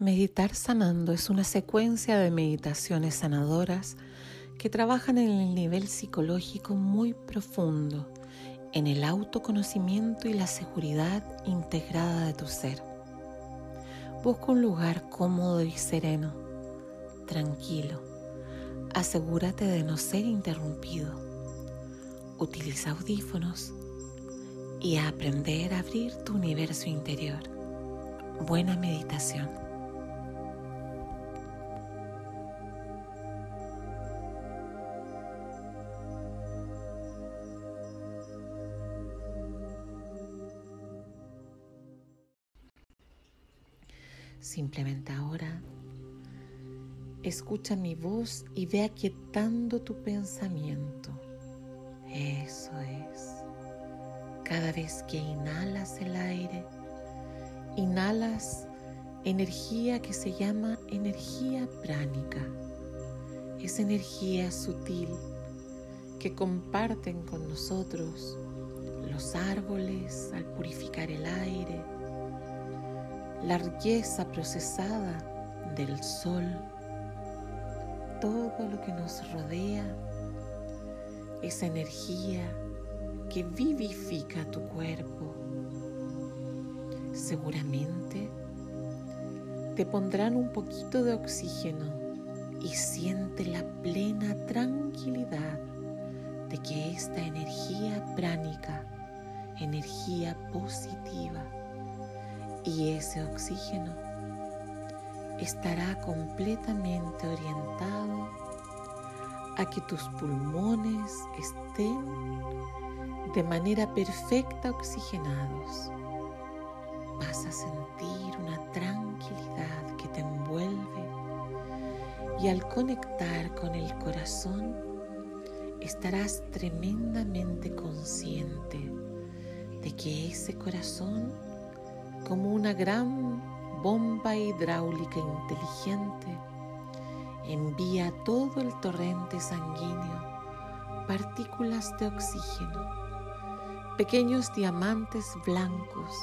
Meditar sanando es una secuencia de meditaciones sanadoras que trabajan en el nivel psicológico muy profundo, en el autoconocimiento y la seguridad integrada de tu ser. Busca un lugar cómodo y sereno, tranquilo. Asegúrate de no ser interrumpido. Utiliza audífonos y a aprender a abrir tu universo interior. Buena meditación. Simplemente ahora escucha mi voz y ve aquietando tu pensamiento. Eso es. Cada vez que inhalas el aire, inhalas energía que se llama energía pránica. Es energía sutil que comparten con nosotros los árboles al purificar el aire, la riqueza procesada del sol, todo lo que nos rodea, esa energía que vivifica tu cuerpo. Seguramente te pondrán un poquito de oxígeno y siente la plena tranquilidad de que esta energía pránica, energía positiva, y ese oxígeno estará completamente orientado a que tus pulmones estén de manera perfecta oxigenados. Vas a sentir una tranquilidad que te envuelve y al conectar con el corazón estarás tremendamente consciente de que ese corazón como una gran bomba hidráulica inteligente, envía todo el torrente sanguíneo partículas de oxígeno, pequeños diamantes blancos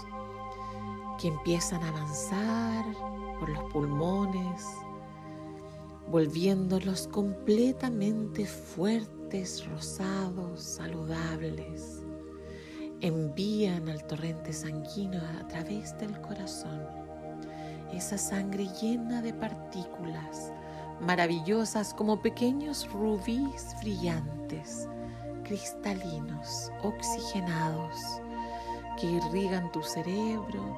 que empiezan a avanzar por los pulmones, volviéndolos completamente fuertes, rosados, saludables envían al torrente sanguíneo a través del corazón esa sangre llena de partículas maravillosas como pequeños rubíes brillantes, cristalinos, oxigenados, que irrigan tu cerebro.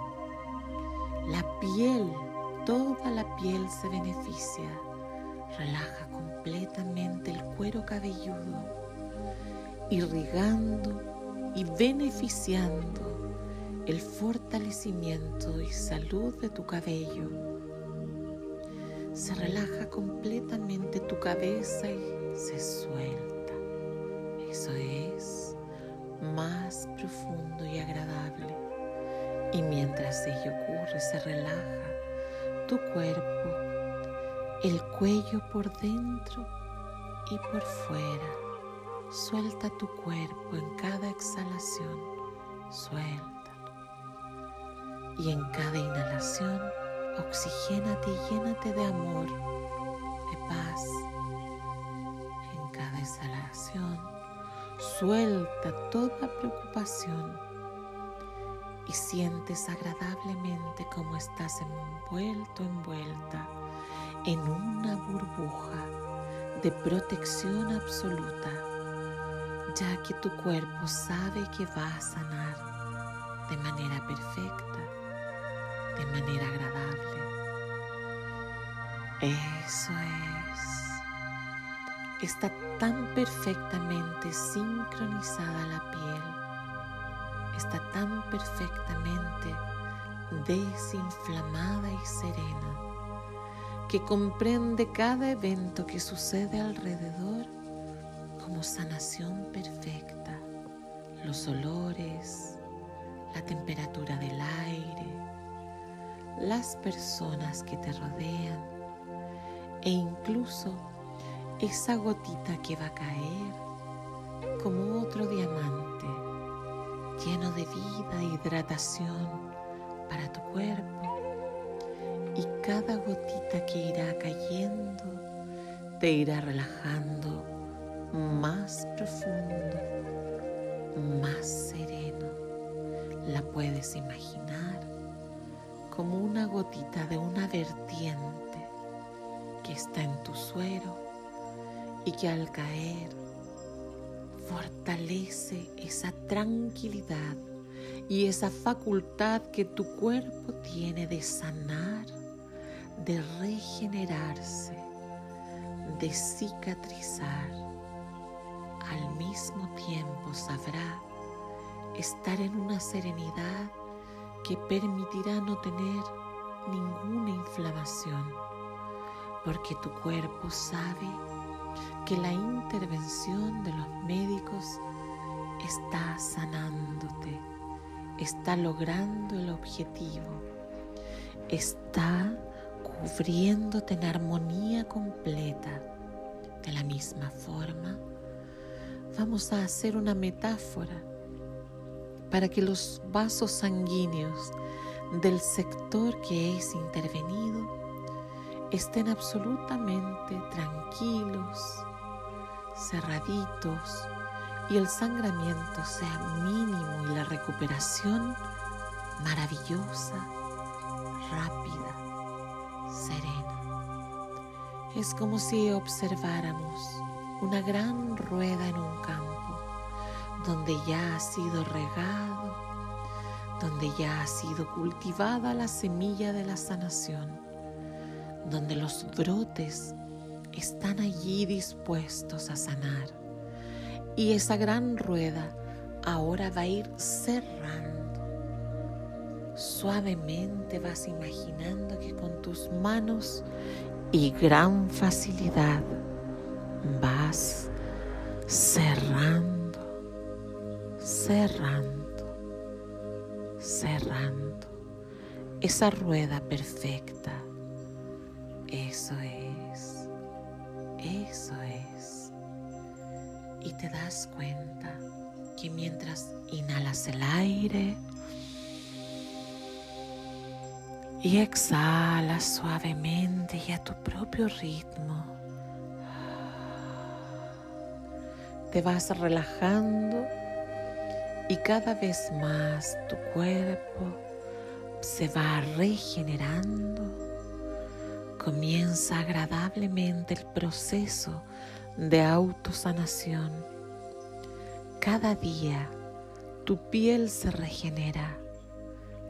La piel, toda la piel se beneficia, relaja completamente el cuero cabelludo, irrigando y beneficiando el fortalecimiento y salud de tu cabello. Se relaja completamente tu cabeza y se suelta. Eso es más profundo y agradable. Y mientras ello ocurre, se relaja tu cuerpo, el cuello por dentro y por fuera Suelta tu cuerpo en cada exhalación, suéltalo. Y en cada inhalación, oxigénate y llénate de amor, de paz. En cada exhalación, suelta toda preocupación y sientes agradablemente como estás envuelto, envuelta en una burbuja de protección absoluta ya que tu cuerpo sabe que va a sanar de manera perfecta, de manera agradable. Eso es. Está tan perfectamente sincronizada la piel, está tan perfectamente desinflamada y serena, que comprende cada evento que sucede alrededor como sanación perfecta, los olores, la temperatura del aire, las personas que te rodean e incluso esa gotita que va a caer como otro diamante lleno de vida e hidratación para tu cuerpo. Y cada gotita que irá cayendo te irá relajando más profundo, más sereno. La puedes imaginar como una gotita de una vertiente que está en tu suero y que al caer fortalece esa tranquilidad y esa facultad que tu cuerpo tiene de sanar, de regenerarse, de cicatrizar. Estar en una serenidad que permitirá no tener ninguna inflamación, porque tu cuerpo sabe que la intervención de los médicos está sanándote, está logrando el objetivo, está cubriéndote en armonía completa. De la misma forma, vamos a hacer una metáfora para que los vasos sanguíneos del sector que es intervenido estén absolutamente tranquilos, cerraditos y el sangramiento sea mínimo y la recuperación maravillosa, rápida, serena. Es como si observáramos una gran rueda en un campo donde ya ha sido regado, donde ya ha sido cultivada la semilla de la sanación, donde los brotes están allí dispuestos a sanar. Y esa gran rueda ahora va a ir cerrando. Suavemente vas imaginando que con tus manos y gran facilidad vas cerrando, cerrando, cerrando esa rueda perfecta. Eso es. Eso es. Y te das cuenta que mientras inhalas el aire y exhalas suavemente y a tu propio ritmo, te vas relajando y cada vez más tu cuerpo se va regenerando comienza agradablemente el proceso de autosanación. Cada día tu piel se regenera.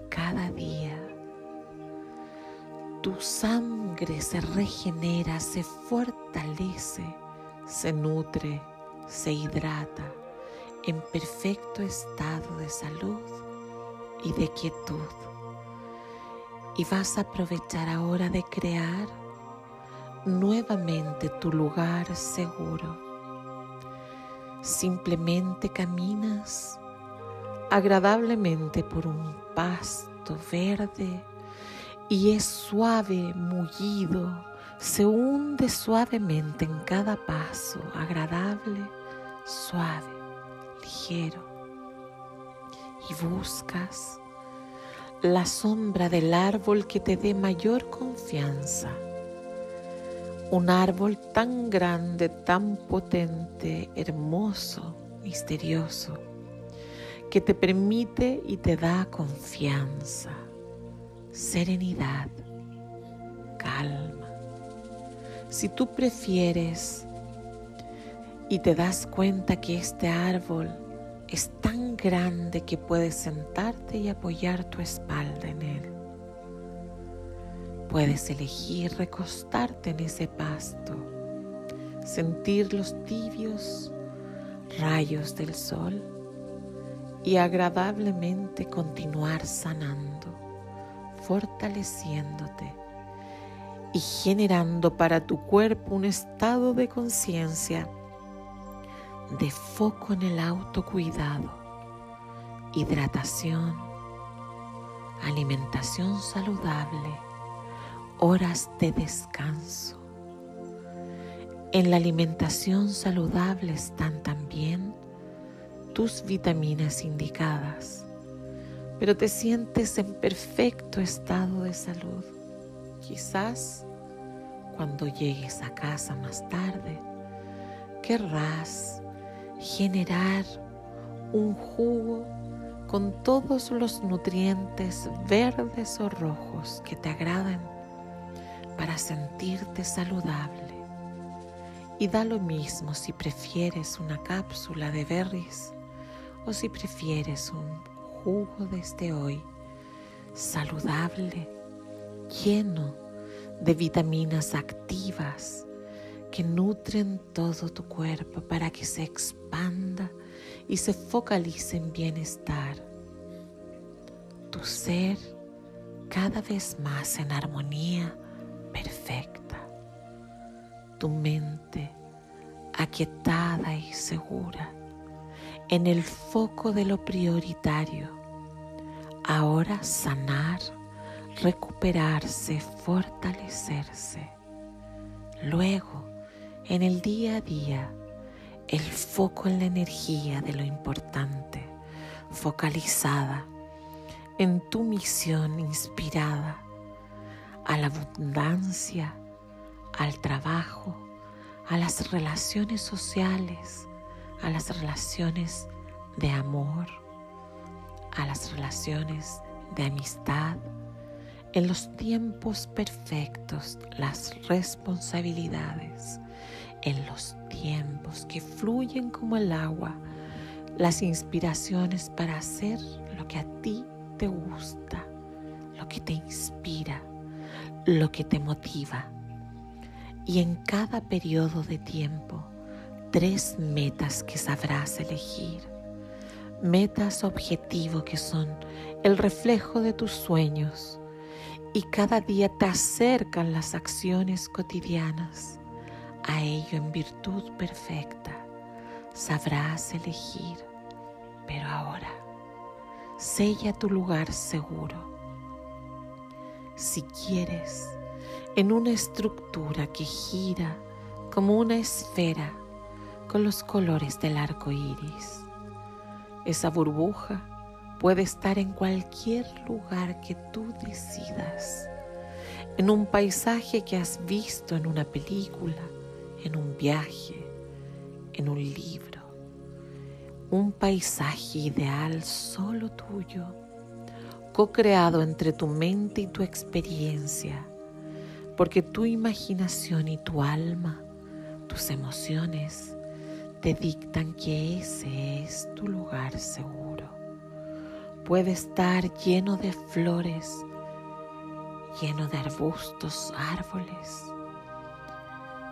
Cada día tu sangre se regenera, se fortalece, se nutre, se hidrata en perfecto estado de salud y de quietud y vas a aprovechar ahora de crear nuevamente tu lugar seguro. Simplemente caminas agradablemente por un pasto verde y es suave, mullido, se hunde suavemente en cada paso, agradable, suave, Y buscas la sombra del árbol que te dé mayor confianza. Un árbol tan grande, tan potente, hermoso, misterioso, que te permite y te da confianza, serenidad, calma. Si tú prefieres y te das cuenta que este árbol es tan grande que puedes sentarte y apoyar tu espalda en él. Puedes elegir recostarte en ese pasto, sentir los tibios rayos del sol y agradablemente continuar sanando, fortaleciéndote y generando para tu cuerpo un estado de conciencia de foco en el autocuidado, hidratación, alimentación saludable, horas de descanso. En la alimentación saludable están también tus vitaminas indicadas, pero te sientes en perfecto estado de salud. quizás cuando llegues a casa más tarde, querrás generar un jugo con todos los nutrientes verdes o rojos que te agradan para sentirte saludable. Y da lo mismo si prefieres una cápsula de berries o si prefieres un jugo desde hoy saludable, lleno de vitaminas activas que nutren todo tu cuerpo para que se expanda y se focalice en bienestar. Tu ser cada vez más en armonía perfecta. Tu mente aquietada y segura en el foco de lo prioritario. Ahora sanar, recuperarse, fortalecerse. Luego, en el día a día, el foco en la energía de lo importante, focalizada en tu misión inspirada a la abundancia, al trabajo, a las relaciones sociales, a las relaciones de amor, a las relaciones de amistad, en los tiempos perfectos, las responsabilidades, en los tiempos que fluyen como el agua, las inspiraciones para hacer lo que a ti te gusta, lo que te inspira, lo que te motiva. Y en cada periodo de tiempo, tres metas que sabrás elegir. Metas objetivo que son el reflejo de tus sueños y cada día te acercan las acciones cotidianas a ello en virtud perfecta. Sabrás elegir, pero ahora sella tu lugar seguro. Si quieres, en una estructura que gira como una esfera con los colores del arco iris. Esa burbuja puede estar en cualquier lugar que tú decidas, en un paisaje que has visto en una película, en un viaje, en un libro, un paisaje ideal solo tuyo, co-creado entre tu mente y tu experiencia, porque tu imaginación y tu alma, tus emociones, te dictan que ese es tu lugar seguro. Puede estar lleno de flores, lleno de arbustos, árboles.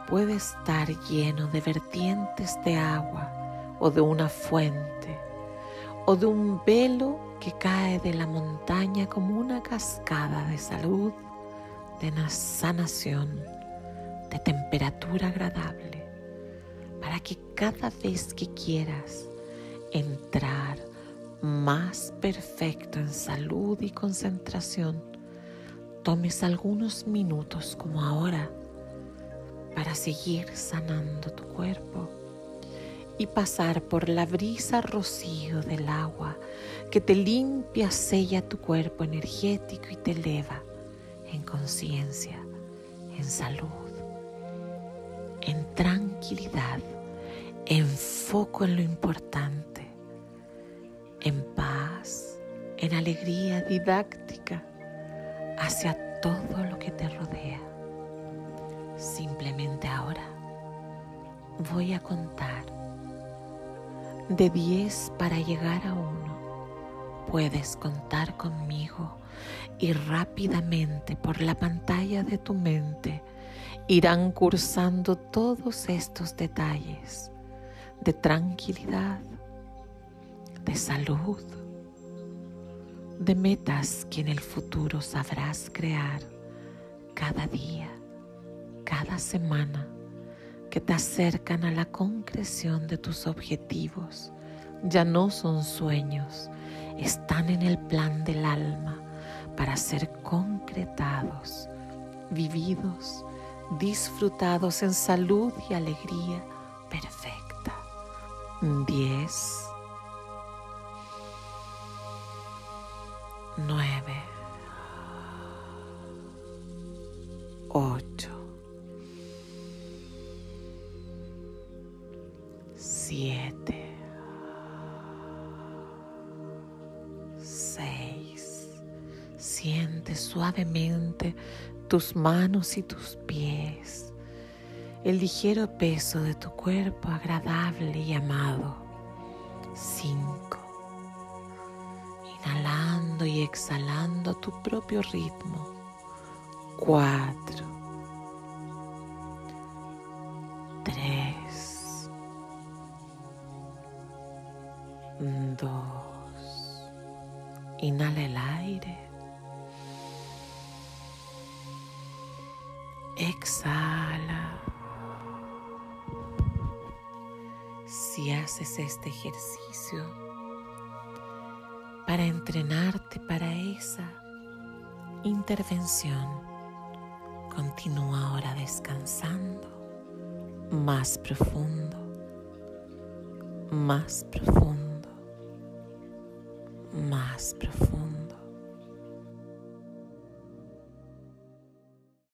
Puede estar lleno de vertientes de agua o de una fuente o de un velo que cae de la montaña como una cascada de salud, de sanación, de temperatura agradable para que cada vez que quieras entrar más perfecto en salud y concentración, tomes algunos minutos como ahora para seguir sanando tu cuerpo y pasar por la brisa rocío del agua que te limpia, sella tu cuerpo energético y te eleva en conciencia, en salud en tranquilidad, en foco en lo importante, en paz, en alegría didáctica hacia todo lo que te rodea. Simplemente ahora voy a contar de 10 para llegar a 1. Puedes contar conmigo y rápidamente por la pantalla de tu mente irán cursando todos estos detalles de tranquilidad, de salud, de metas que en el futuro sabrás crear cada día, cada semana, que te acercan a la concreción de tus objetivos. Ya no son sueños, están en el plan del alma para ser concretados, vividos disfrutados en salud y alegría perfecta. 10, 9, tus manos y tus pies, el ligero peso de tu cuerpo agradable y amado. Cinco. Inhalando y exhalando tu propio ritmo cuatro, tres, dos. Inhala el aire. Exhala. Si haces este ejercicio para entrenarte para esa intervención, Continúa ahora descansando más profundo, más profundo, más profundo.